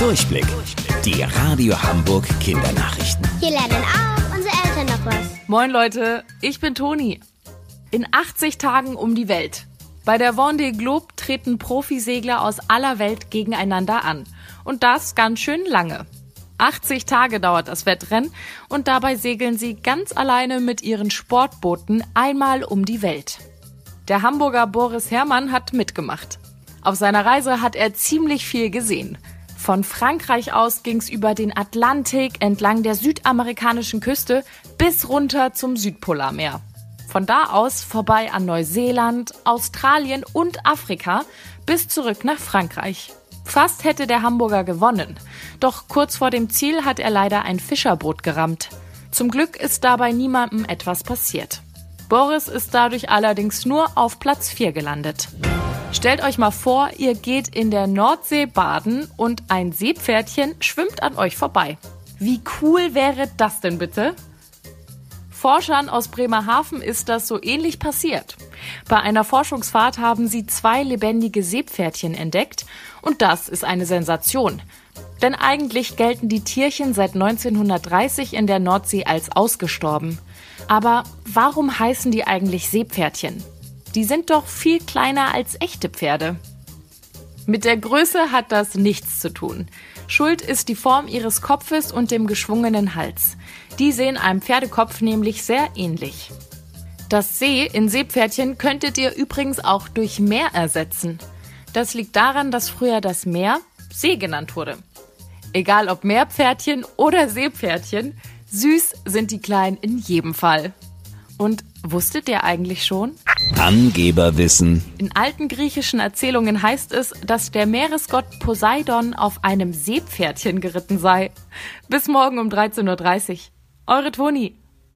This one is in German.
Durchblick. Die Radio Hamburg Kindernachrichten. Hier lernen auch unsere Eltern noch was. Moin Leute, ich bin Toni. In 80 Tagen um die Welt. Bei der Vendée Globe treten Profisegler aus aller Welt gegeneinander an. Und das ganz schön lange. 80 Tage dauert das Wettrennen und dabei segeln sie ganz alleine mit ihren Sportbooten einmal um die Welt. Der Hamburger Boris Herrmann hat mitgemacht. Auf seiner Reise hat er ziemlich viel gesehen. Von Frankreich aus ging's über den Atlantik entlang der südamerikanischen Küste bis runter zum Südpolarmeer. Von da aus vorbei an Neuseeland, Australien und Afrika bis zurück nach Frankreich. Fast hätte der Hamburger gewonnen. Doch kurz vor dem Ziel hat er leider ein Fischerboot gerammt. Zum Glück ist dabei niemandem etwas passiert. Boris ist dadurch allerdings nur auf Platz 4 gelandet. Stellt euch mal vor, ihr geht in der Nordsee baden und ein Seepferdchen schwimmt an euch vorbei. Wie cool wäre das denn bitte? Forschern aus Bremerhaven ist das so ähnlich passiert. Bei einer Forschungsfahrt haben sie zwei lebendige Seepferdchen entdeckt und das ist eine Sensation. Denn eigentlich gelten die Tierchen seit 1930 in der Nordsee als ausgestorben. Aber warum heißen die eigentlich Seepferdchen? Die sind doch viel kleiner als echte Pferde. Mit der Größe hat das nichts zu tun. Schuld ist die Form ihres Kopfes und dem geschwungenen Hals. Die sehen einem Pferdekopf nämlich sehr ähnlich. Das See in Seepferdchen könntet ihr übrigens auch durch Meer ersetzen. Das liegt daran, dass früher das Meer See genannt wurde. Egal ob Meerpferdchen oder Seepferdchen, süß sind die Kleinen in jedem Fall. Und wusstet ihr eigentlich schon? Angeberwissen. In alten griechischen Erzählungen heißt es, dass der Meeresgott Poseidon auf einem Seepferdchen geritten sei. Bis morgen um 13.30 Uhr. Eure Toni.